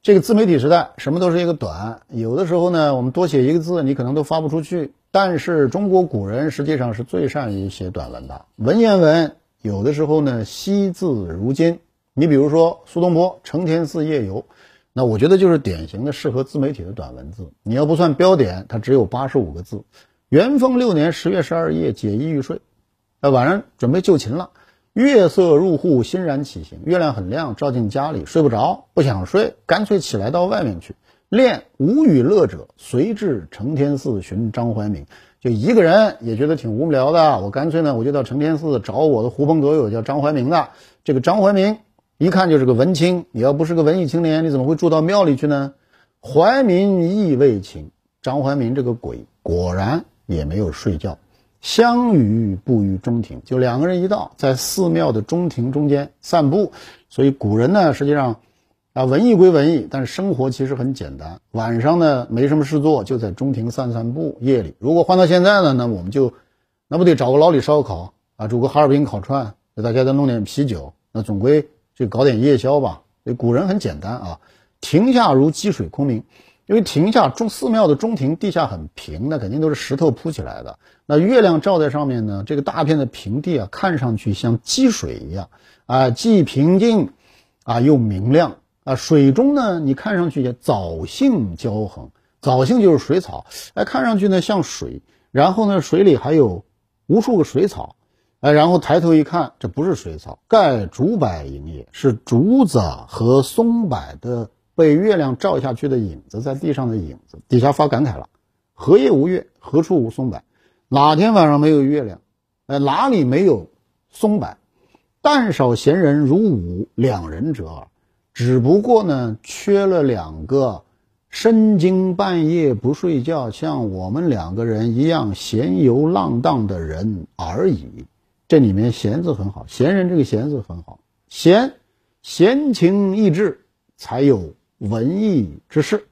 这个自媒体时代，什么都是一个短。有的时候呢，我们多写一个字，你可能都发不出去。但是中国古人实际上是最善于写短文的，文言文有的时候呢惜字如金。你比如说苏东坡《承天寺夜游》，那我觉得就是典型的适合自媒体的短文字。你要不算标点，它只有八十五个字。元丰六年十月十二夜，解衣欲睡，那晚上准备就寝了。月色入户，欣然起行。月亮很亮，照进家里，睡不着，不想睡，干脆起来到外面去练。无与乐者，随至承天寺寻张怀民。就一个人也觉得挺无聊的，我干脆呢，我就到承天寺找我的狐朋狗友，叫张怀民的。这个张怀民一看就是个文青，你要不是个文艺青年，你怎么会住到庙里去呢？怀民亦未寝，张怀民这个鬼果然也没有睡觉。相与步于中庭，就两个人一道在寺庙的中庭中间散步。所以古人呢，实际上啊，文艺归文艺，但是生活其实很简单。晚上呢，没什么事做，就在中庭散散步。夜里，如果换到现在呢，那我们就那不得找个老李烧烤啊，煮个哈尔滨烤串，给大家再弄点啤酒，那总归就搞点夜宵吧。所以古人很简单啊，庭下如积水空明。因为庭下中寺庙的中庭地下很平，那肯定都是石头铺起来的。那月亮照在上面呢，这个大片的平地啊，看上去像积水一样啊，既平静啊又明亮啊。水中呢，你看上去也藻荇交横，藻荇就是水草，哎，看上去呢像水。然后呢，水里还有无数个水草，哎，然后抬头一看，这不是水草，盖竹柏影也，是竹子和松柏的。被月亮照下去的影子，在地上的影子底下发感慨了：何夜无月？何处无松柏？哪天晚上没有月亮？呃，哪里没有松柏？但少闲人如吾两人者耳。只不过呢，缺了两个深更半夜不睡觉，像我们两个人一样闲游浪荡的人而已。这里面“闲”字很好，“闲人”这个“闲”字很好，闲，闲情逸致，才有。文艺之士。